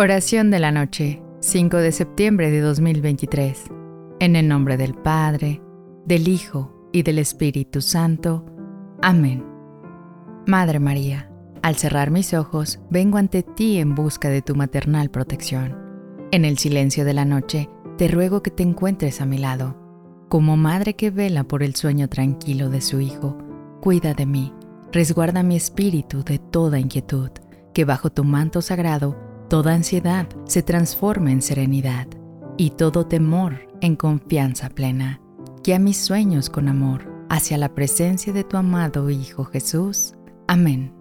Oración de la noche, 5 de septiembre de 2023. En el nombre del Padre, del Hijo y del Espíritu Santo. Amén. Madre María, al cerrar mis ojos, vengo ante ti en busca de tu maternal protección. En el silencio de la noche, te ruego que te encuentres a mi lado. Como madre que vela por el sueño tranquilo de su hijo, cuida de mí, resguarda mi espíritu de toda inquietud, que bajo tu manto sagrado Toda ansiedad se transforma en serenidad y todo temor en confianza plena. Guía mis sueños con amor hacia la presencia de tu amado Hijo Jesús. Amén.